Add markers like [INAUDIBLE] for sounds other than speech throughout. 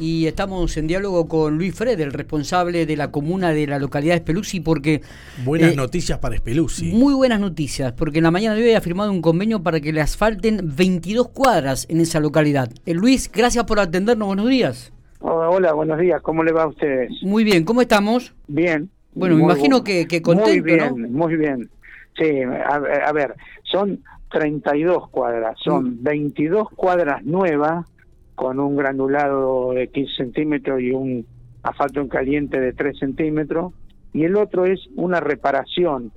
y estamos en diálogo con Luis Fred, el responsable de la comuna de la localidad de Speluzzi, porque... Buenas eh, noticias para Speluzzi. Muy buenas noticias, porque en la mañana de hoy ha firmado un convenio para que le asfalten 22 cuadras en esa localidad. Eh, Luis, gracias por atendernos, buenos días. Hola, buenos días, ¿cómo le va a ustedes? Muy bien, ¿cómo estamos? Bien. Bueno, me imagino que, que contento, Muy bien, muy bien. Sí, a, ver, son 32 cuadras, son 22 mm. cuadras nuevas con un granulado de 15 centímetros y un asfalto en caliente de 3 centímetros, y el otro es una reparación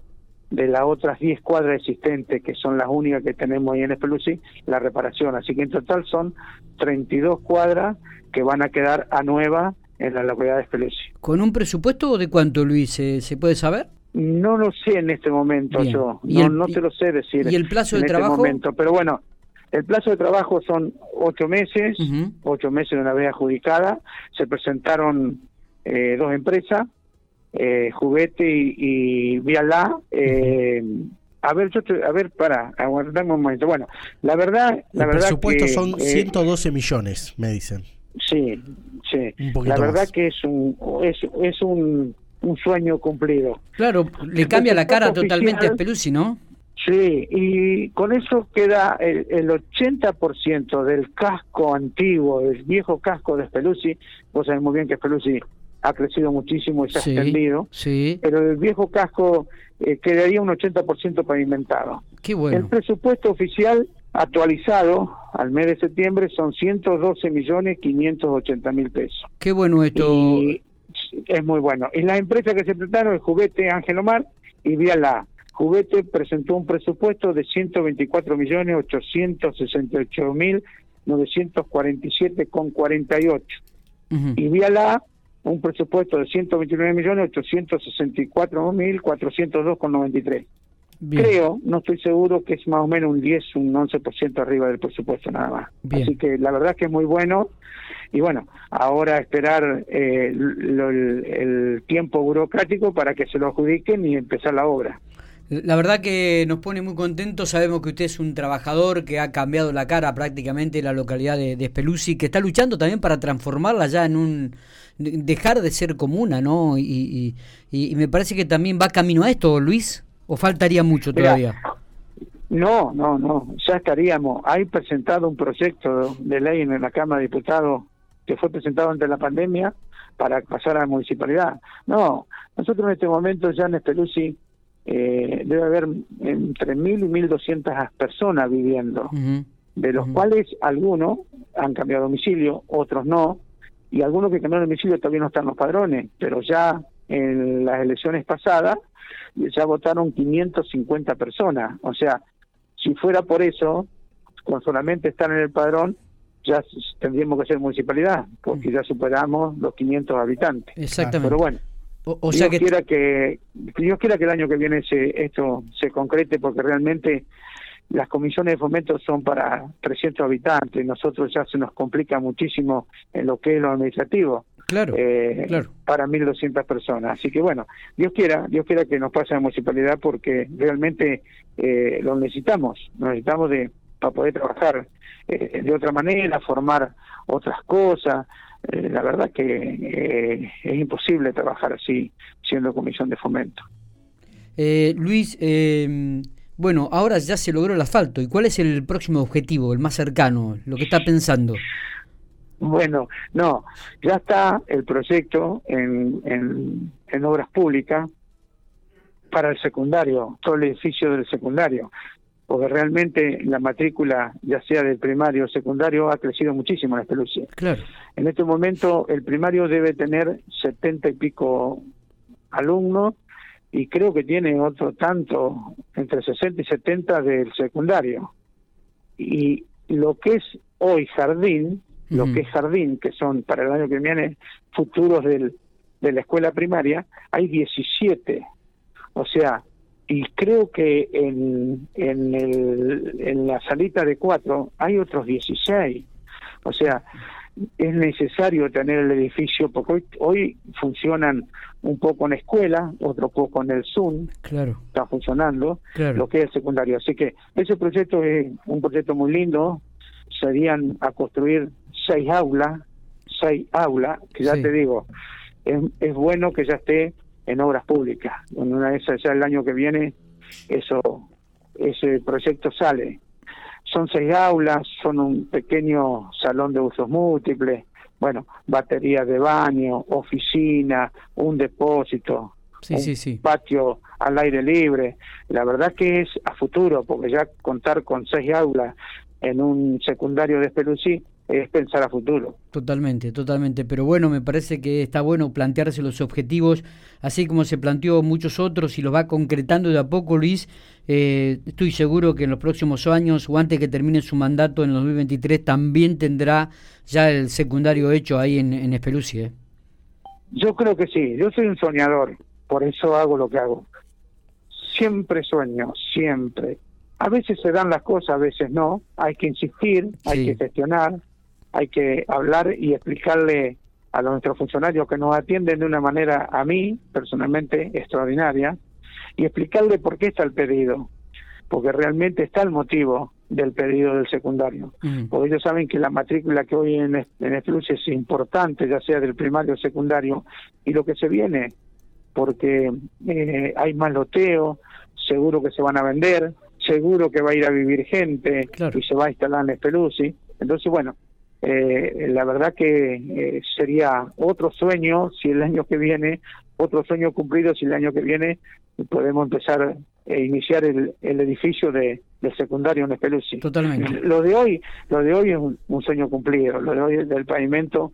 de las otras 10 cuadras existentes, que son las únicas que tenemos ahí en Espeluzzi, la reparación. Así que en total son 32 cuadras que van a quedar a nueva en la localidad de Espeluzzi. ¿Con un presupuesto de cuánto, Luis? ¿Se, puede saber? No lo sé en este momento yo, no, no te lo sé decir. ¿Y el plazo de este trabajo? momento, pero bueno, el plazo de trabajo son ocho meses, ocho meses de una vez adjudicada. Se presentaron eh, dos empresas, eh, Juguete y, y Vialá. Eh, a ver, yo a ver, para, aguardame un momento. Bueno, la verdad, la el verdad presupuesto son 112 millones, me dicen. Sí, sí. la verdad que es un es, es un, un sueño cumplido. Claro, le cambia la cara totalmente a Pelusi, ¿no? Sí, y con eso queda el, el 80% del casco antiguo, el viejo casco de Speluzzi. Vos sabés muy bien que Speluzzi ha crecido muchísimo y se ha extendido. Sí. Pero el viejo casco eh, quedaría un 80% pavimentado. Qué bueno. El presupuesto oficial actualizado al mes de septiembre son 112 millones 580 mil pesos. Qué bueno esto. es muy bueno. Y las empresas que se presentaron, el Juguete Ángel Omar y Vía La Juguete presentó un presupuesto de 124 millones 868 mil 947 con 48 y Viala un presupuesto de 129 millones 864 mil 402 con 93 creo no estoy seguro que es más o menos un 10 un 11% arriba del presupuesto nada más. Así que la verdad que es muy bueno. Y bueno ahora esperar eh, el, el tiempo burocrático para que se lo adjudiquen y empezar la obra la verdad que nos pone muy contentos. Sabemos que usted es un trabajador que ha cambiado la cara prácticamente la localidad de, de que está luchando también para transformarla ya en un. dejar de ser comuna, ¿no? Y, y, me parece que también va camino a esto, Luis, o faltaría mucho todavía. no, no, no, ya estaríamos. Hay presentado un proyecto de ley en la Cámara de Diputados que fue presentado ante la pandemia para pasar a la municipalidad. No, nosotros en este momento ya en Espeluzzi eh, debe haber entre mil y mil doscientas personas viviendo, de los cuales algunos han cambiado domicilio, otros no, y algunos que cambiaron domicilio todavía no están los padrones, pero ya en las elecciones pasadas ya votaron 550 personas, o sea, si fuera por eso, con solamente estar en el padrón, ya tendríamos que ser municipalidad, porque ya superamos los 500 habitantes. Exactamente. Pero bueno, o, sea Dios que... quiera que Dios quiera que el año que viene se, esto se concrete porque realmente las comisiones de fomento son para 300 habitantes, nosotros ya se nos complica muchísimo en lo que es lo administrativo. Claro, eh, claro. Para 1.200 personas. Así que bueno, Dios quiera, Dios quiera que nos pase a la municipalidad porque realmente eh, lo necesitamos, necesitamos de para poder trabajar eh, de otra manera, formar otras cosas, eh, la verdad que eh, es imposible trabajar así siendo comisión de fomento. Eh, Luis, bueno, ahora ya se logró el asfalto. ¿Y cuál es el próximo objetivo, el más cercano, lo que está pensando? Bueno, no, ya está el proyecto en, en, en obras públicas para el secundario, todo el edificio del secundario porque realmente la matrícula, ya sea del primario o secundario, ha crecido muchísimo en Espelucía. Claro. En este momento el primario debe tener setenta y pico alumnos y creo que tiene otro tanto, entre 60 y 70 del secundario. Y lo que es hoy jardín, lo que es jardín, que son para el año que viene futuros del, de la escuela primaria, hay 17. O sea, y creo que en, en, el, en la salita de cuatro hay otros 16. O sea, es necesario tener el edificio, porque hoy, hoy funcionan un poco en escuela, otro poco en el Zoom, claro. está funcionando, lo que es el secundario. Así que ese proyecto es un proyecto muy lindo, serían a construir seis aulas, seis aulas, que ya te digo, es, es, bueno que ya esté en obras públicas. Una de esas ya el año que viene eso ese proyecto sale. Son seis aulas, son un pequeño salón de usos múltiples, bueno, baterías de baño, oficina, un depósito, un patio al aire libre. La verdad que es a futuro, porque ya contar con seis aulas en un secundario de Espelucí es pensar a futuro. Totalmente, totalmente. Pero bueno, me parece que está bueno plantearse los objetivos, así como se planteó muchos otros y los va concretando de a poco, Luis. Eh, estoy seguro que en los próximos años o antes que termine su mandato en el 2023 también tendrá ya el secundario hecho ahí en, en ¿eh? Yo creo que sí. Yo soy un soñador, por eso hago lo que hago. Siempre sueño, siempre. A veces se dan las cosas, a veces no. Hay que insistir, hay que gestionar hay que hablar y explicarle a nuestros funcionarios que nos atienden de una manera a mí personalmente extraordinaria y explicarle por qué está el pedido, porque realmente está el motivo del pedido del secundario. Mm. Porque ellos saben que la matrícula que hoy en, en es importante, ya sea del primario o secundario, y lo que se viene, porque eh, hay más loteo, seguro que se van a vender, seguro que va a ir a vivir gente y se va a instalar en Espeluzzi. Entonces, bueno, eh, la verdad que eh, sería otro sueño si el año que viene, otro sueño cumplido si el año que viene podemos empezar e iniciar el, el edificio de, secundario en Espeluzzi. Totalmente. Lo de hoy, lo de hoy es un, sueño cumplido, lo de hoy del pavimento,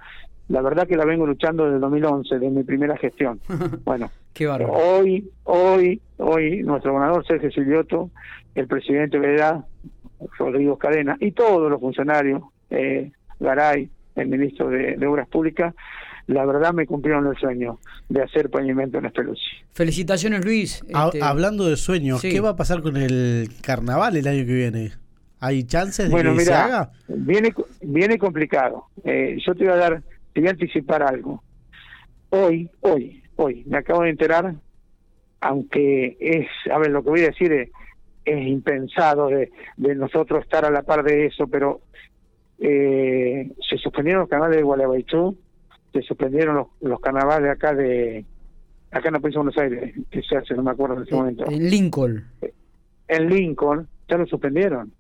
la verdad que la vengo luchando desde el 2011, de mi primera gestión. [LAUGHS] Bueno, Qué hoy, hoy, hoy, nuestro gobernador Sergio Silvioto, el presidente Vedad, Rodrigo Cadena y todos los funcionarios, eh, Garay, el ministro de, Obras Públicas, la verdad me cumplieron el sueño de hacer pavimento en Espelucci. Felicitaciones Luis. Este, hablando de sueños, ¿qué va a pasar con el carnaval el año que viene? ¿Hay chances de que se haga? Viene, viene complicado. Eh, yo te voy a dar, te voy a anticipar algo. Hoy, hoy, hoy, me acabo de enterar, aunque es, a ver, lo que voy a decir es, es impensado de, de nosotros estar a la par de eso, pero eh, se suspendieron los carnavales de Gualeguaychú, se suspendieron los, carnavales acá de acá en la provincia de Buenos Aires, que se hace, no me acuerdo en ese momento. En Lincoln. En Lincoln, ya lo suspendieron.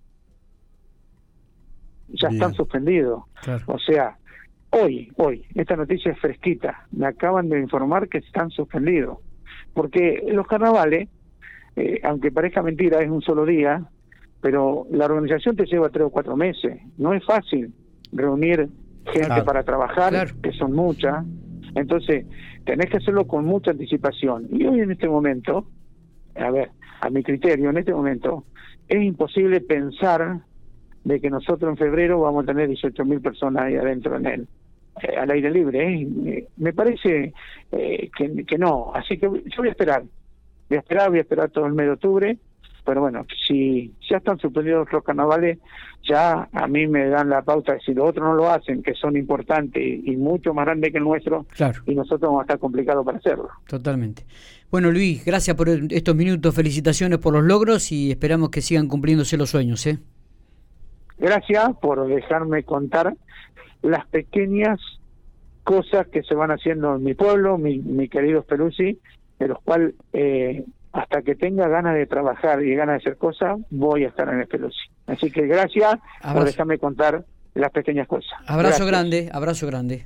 Ya están suspendidos. O sea, hoy, hoy, esta noticia es fresquita. Me acaban de informar que están suspendidos. Porque los carnavales, eh, aunque parezca mentira, es un solo día, pero la organización te lleva tres o cuatro meses. No es fácil reunir gente para trabajar, que son muchas. Entonces, tenés que hacerlo con mucha anticipación. Y hoy en este momento, a ver, a mi criterio, en este momento, es imposible pensar de que nosotros en febrero vamos a tener 18 mil personas ahí adentro en él, eh, al aire libre. ¿eh? Me parece eh, que, que no. Así que yo voy a esperar. Voy a esperar, voy a esperar todo el mes de octubre pero bueno, si ya están suspendidos los carnavales, ya a mí me dan la pauta de si los otros no lo hacen, que son importantes y mucho más grandes que el nuestro, y nosotros vamos a estar complicados para hacerlo. Totalmente. Bueno, Luis, gracias por estos minutos, felicitaciones por los logros y esperamos que sigan cumpliéndose los sueños. ¿eh? Gracias por dejarme contar las pequeñas cosas que se van haciendo en mi pueblo, mi, mi querido Peruzzi, de los cuales eh, hasta que tenga ganas de trabajar y ganas de hacer cosas, voy a estar en el Así que gracias por dejarme contar las pequeñas cosas. Abrazo grande, abrazo grande.